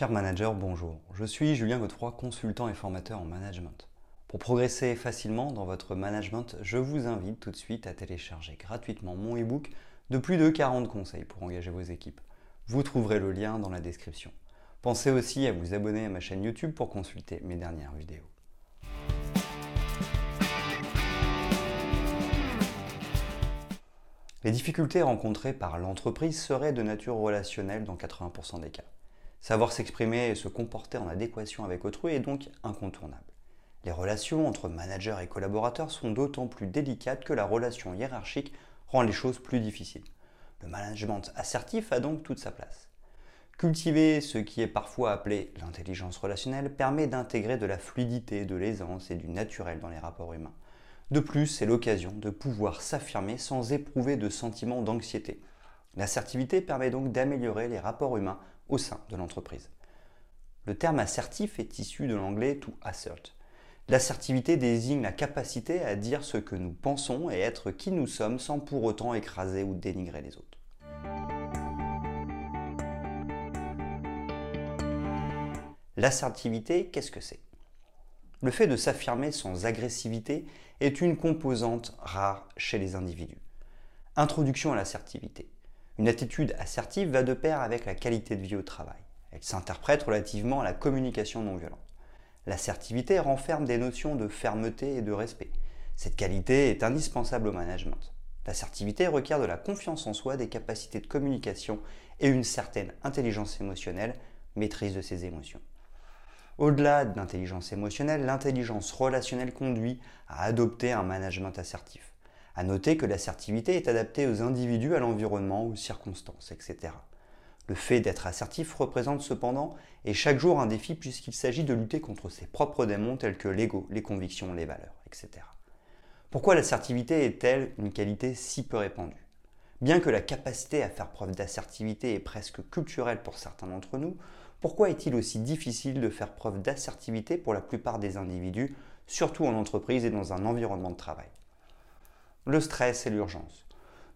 Cher manager, bonjour. Je suis Julien Godefroy, consultant et formateur en management. Pour progresser facilement dans votre management, je vous invite tout de suite à télécharger gratuitement mon e-book de plus de 40 conseils pour engager vos équipes. Vous trouverez le lien dans la description. Pensez aussi à vous abonner à ma chaîne YouTube pour consulter mes dernières vidéos. Les difficultés rencontrées par l'entreprise seraient de nature relationnelle dans 80% des cas. Savoir s'exprimer et se comporter en adéquation avec autrui est donc incontournable. Les relations entre manager et collaborateurs sont d'autant plus délicates que la relation hiérarchique rend les choses plus difficiles. Le management assertif a donc toute sa place. Cultiver ce qui est parfois appelé l'intelligence relationnelle permet d'intégrer de la fluidité, de l'aisance et du naturel dans les rapports humains. De plus, c'est l'occasion de pouvoir s'affirmer sans éprouver de sentiments d'anxiété. L'assertivité permet donc d'améliorer les rapports humains au sein de l'entreprise. Le terme assertif est issu de l'anglais to assert. L'assertivité désigne la capacité à dire ce que nous pensons et être qui nous sommes sans pour autant écraser ou dénigrer les autres. L'assertivité, qu'est-ce que c'est? Le fait de s'affirmer sans agressivité est une composante rare chez les individus. Introduction à l'assertivité. Une attitude assertive va de pair avec la qualité de vie au travail. Elle s'interprète relativement à la communication non violente. L'assertivité renferme des notions de fermeté et de respect. Cette qualité est indispensable au management. L'assertivité requiert de la confiance en soi, des capacités de communication et une certaine intelligence émotionnelle, maîtrise de ses émotions. Au-delà de l'intelligence émotionnelle, l'intelligence relationnelle conduit à adopter un management assertif. À noter que l'assertivité est adaptée aux individus, à l'environnement, aux circonstances, etc. Le fait d'être assertif représente cependant et chaque jour un défi puisqu'il s'agit de lutter contre ses propres démons tels que l'ego, les convictions, les valeurs, etc. Pourquoi l'assertivité est-elle une qualité si peu répandue? Bien que la capacité à faire preuve d'assertivité est presque culturelle pour certains d'entre nous, pourquoi est-il aussi difficile de faire preuve d'assertivité pour la plupart des individus, surtout en entreprise et dans un environnement de travail? Le stress et l'urgence.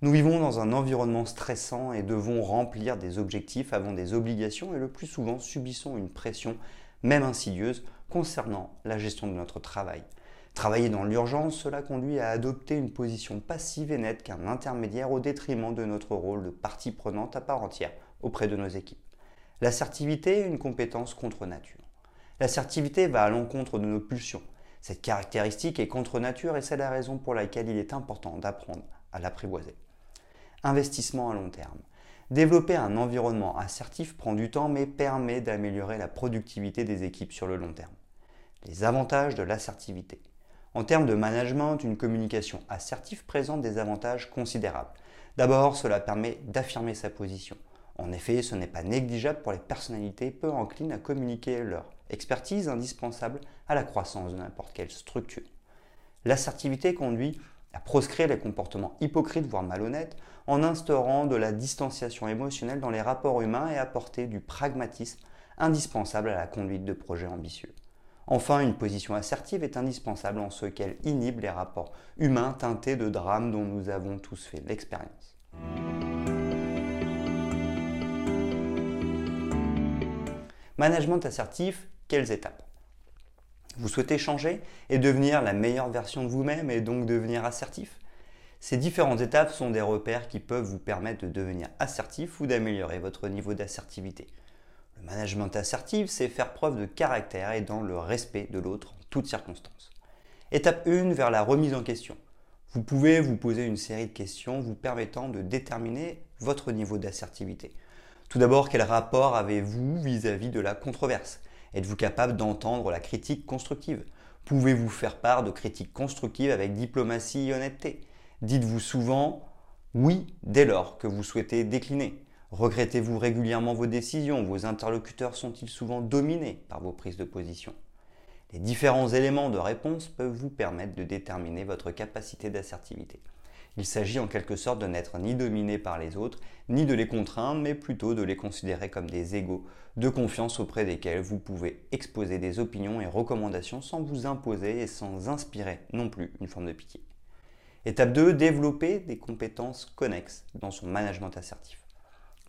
Nous vivons dans un environnement stressant et devons remplir des objectifs avant des obligations et le plus souvent subissons une pression, même insidieuse, concernant la gestion de notre travail. Travailler dans l'urgence, cela conduit à adopter une position passive et nette qu'un intermédiaire au détriment de notre rôle de partie prenante à part entière auprès de nos équipes. L'assertivité est une compétence contre nature. L'assertivité va à l'encontre de nos pulsions, cette caractéristique est contre nature et c'est la raison pour laquelle il est important d'apprendre à l'apprivoiser. Investissement à long terme. Développer un environnement assertif prend du temps mais permet d'améliorer la productivité des équipes sur le long terme. Les avantages de l'assertivité. En termes de management, une communication assertive présente des avantages considérables. D'abord, cela permet d'affirmer sa position. En effet, ce n'est pas négligeable pour les personnalités peu enclines à communiquer leur expertise indispensable à la croissance de n'importe quelle structure. L'assertivité conduit à proscrire les comportements hypocrites voire malhonnêtes en instaurant de la distanciation émotionnelle dans les rapports humains et apporter du pragmatisme indispensable à la conduite de projets ambitieux. Enfin, une position assertive est indispensable en ce qu'elle inhibe les rapports humains teintés de drames dont nous avons tous fait l'expérience. Management assertif, quelles étapes? Vous souhaitez changer et devenir la meilleure version de vous-même et donc devenir assertif? Ces différentes étapes sont des repères qui peuvent vous permettre de devenir assertif ou d'améliorer votre niveau d'assertivité. Le management assertif, c'est faire preuve de caractère et dans le respect de l'autre en toutes circonstances. Étape 1 vers la remise en question. Vous pouvez vous poser une série de questions vous permettant de déterminer votre niveau d'assertivité. Tout d'abord, quel rapport avez-vous vis-à-vis de la controverse? Êtes-vous capable d'entendre la critique constructive? Pouvez-vous faire part de critiques constructives avec diplomatie et honnêteté? Dites-vous souvent oui dès lors que vous souhaitez décliner. Regrettez-vous régulièrement vos décisions? Vos interlocuteurs sont-ils souvent dominés par vos prises de position? Les différents éléments de réponse peuvent vous permettre de déterminer votre capacité d'assertivité. Il s'agit en quelque sorte de n'être ni dominé par les autres, ni de les contraindre, mais plutôt de les considérer comme des égaux de confiance auprès desquels vous pouvez exposer des opinions et recommandations sans vous imposer et sans inspirer non plus une forme de pitié. Étape 2, développer des compétences connexes dans son management assertif.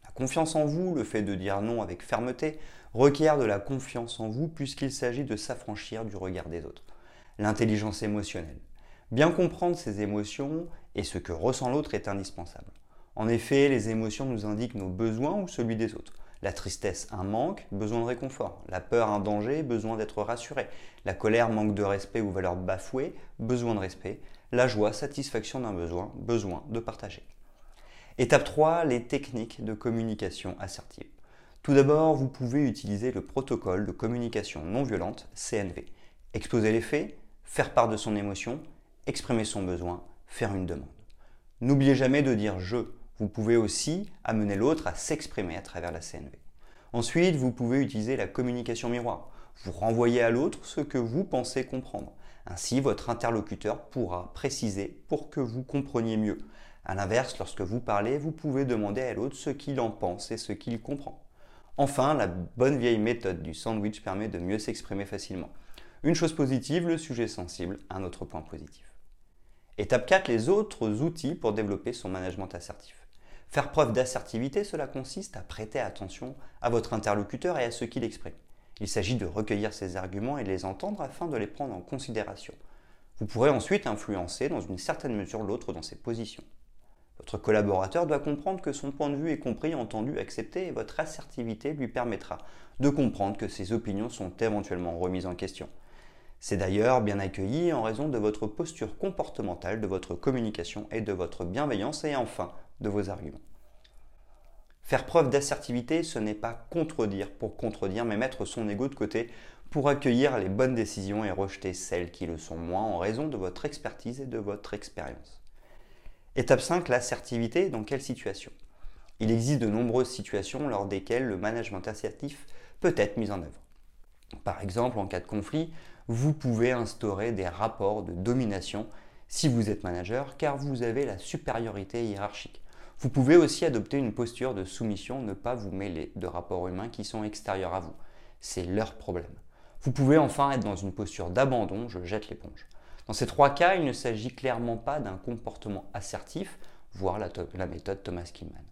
La confiance en vous, le fait de dire non avec fermeté, requiert de la confiance en vous puisqu'il s'agit de s'affranchir du regard des autres. L'intelligence émotionnelle. Bien comprendre ses émotions et ce que ressent l'autre est indispensable. En effet, les émotions nous indiquent nos besoins ou celui des autres. La tristesse, un manque, besoin de réconfort. La peur, un danger, besoin d'être rassuré. La colère, manque de respect ou valeur bafouée, besoin de respect. La joie, satisfaction d'un besoin, besoin de partager. Étape 3, les techniques de communication assertive. Tout d'abord, vous pouvez utiliser le protocole de communication non violente, CNV. Exposer les faits, faire part de son émotion, exprimer son besoin, faire une demande. N'oubliez jamais de dire je vous pouvez aussi amener l'autre à s'exprimer à travers la CNV. Ensuite, vous pouvez utiliser la communication miroir. Vous renvoyez à l'autre ce que vous pensez comprendre. Ainsi, votre interlocuteur pourra préciser pour que vous compreniez mieux. A l'inverse, lorsque vous parlez, vous pouvez demander à l'autre ce qu'il en pense et ce qu'il comprend. Enfin, la bonne vieille méthode du sandwich permet de mieux s'exprimer facilement. Une chose positive, le sujet sensible, un autre point positif. Étape 4, les autres outils pour développer son management assertif. Faire preuve d'assertivité, cela consiste à prêter attention à votre interlocuteur et à ce qu'il exprime. Il s'agit de recueillir ses arguments et de les entendre afin de les prendre en considération. Vous pourrez ensuite influencer dans une certaine mesure l'autre dans ses positions. Votre collaborateur doit comprendre que son point de vue est compris, entendu, accepté et votre assertivité lui permettra de comprendre que ses opinions sont éventuellement remises en question. C'est d'ailleurs bien accueilli en raison de votre posture comportementale, de votre communication et de votre bienveillance et enfin de vos arguments. Faire preuve d'assertivité, ce n'est pas contredire pour contredire, mais mettre son ego de côté pour accueillir les bonnes décisions et rejeter celles qui le sont moins en raison de votre expertise et de votre expérience. Étape 5, l'assertivité, dans quelle situation? Il existe de nombreuses situations lors desquelles le management assertif peut être mis en œuvre. Par exemple, en cas de conflit, vous pouvez instaurer des rapports de domination si vous êtes manager, car vous avez la supériorité hiérarchique. Vous pouvez aussi adopter une posture de soumission, ne pas vous mêler de rapports humains qui sont extérieurs à vous. C'est leur problème. Vous pouvez enfin être dans une posture d'abandon, je jette l'éponge. Dans ces trois cas, il ne s'agit clairement pas d'un comportement assertif, voire la, méthode Thomas Killman.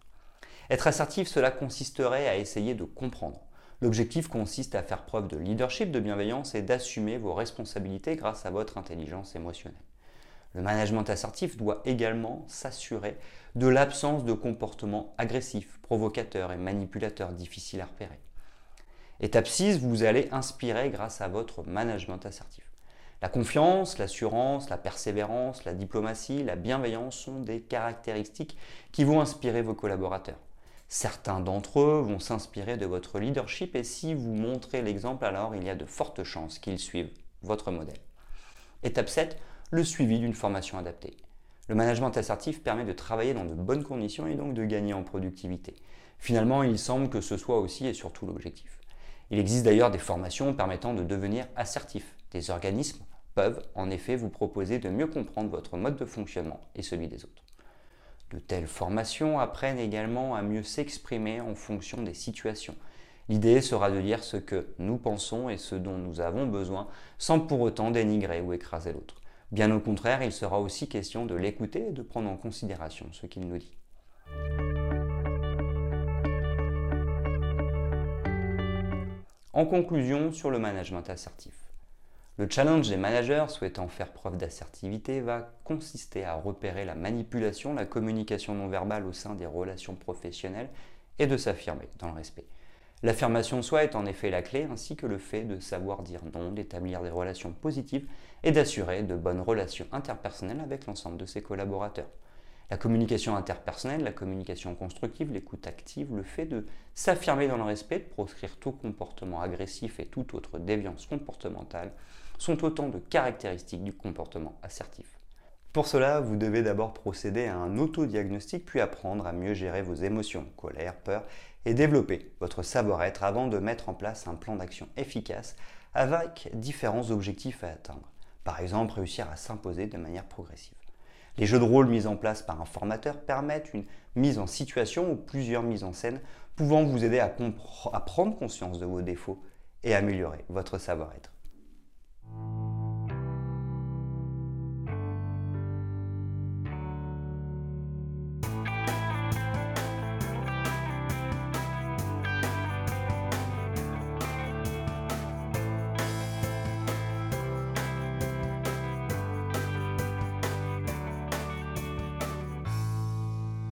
Être assertif, cela consisterait à essayer de comprendre. L'objectif consiste à faire preuve de leadership, de bienveillance et d'assumer vos responsabilités grâce à votre intelligence émotionnelle. Le management assertif doit également s'assurer de l'absence de comportements agressifs, provocateurs et manipulateurs difficiles à repérer. Étape 6, vous allez inspirer grâce à votre management assertif. La confiance, l'assurance, la persévérance, la diplomatie, la bienveillance sont des caractéristiques qui vont inspirer vos collaborateurs. Certains d'entre eux vont s'inspirer de votre leadership et si vous montrez l'exemple, alors il y a de fortes chances qu'ils suivent votre modèle. Étape 7, le suivi d'une formation adaptée. Le management assertif permet de travailler dans de bonnes conditions et donc de gagner en productivité. Finalement, il semble que ce soit aussi et surtout l'objectif. Il existe d'ailleurs des formations permettant de devenir assertif. Des organismes peuvent en effet vous proposer de mieux comprendre votre mode de fonctionnement et celui des autres. De telles formations apprennent également à mieux s'exprimer en fonction des situations. L'idée sera de dire ce que nous pensons et ce dont nous avons besoin sans pour autant dénigrer ou écraser l'autre. Bien au contraire, il sera aussi question de l'écouter et de prendre en considération ce qu'il nous dit. En conclusion sur le management assertif. Le challenge des managers souhaitant faire preuve d'assertivité va consister à repérer la manipulation, la communication non verbale au sein des relations professionnelles et de s'affirmer dans le respect. L'affirmation de soi est en effet la clé, ainsi que le fait de savoir dire non, d'établir des relations positives et d'assurer de bonnes relations interpersonnelles avec l'ensemble de ses collaborateurs. La communication interpersonnelle, la communication constructive, l'écoute active, le fait de s'affirmer dans le respect, de proscrire tout comportement agressif et toute autre déviance comportementale sont autant de caractéristiques du comportement assertif. Pour cela, vous devez d'abord procéder à un autodiagnostic puis apprendre à mieux gérer vos émotions, colère, peur, et développer votre savoir-être avant de mettre en place un plan d'action efficace avec différents objectifs à atteindre. Par exemple, réussir à s'imposer de manière progressive. Les jeux de rôle mis en place par un formateur permettent une mise en situation ou plusieurs mises en scène pouvant vous aider à, à prendre conscience de vos défauts et améliorer votre savoir-être.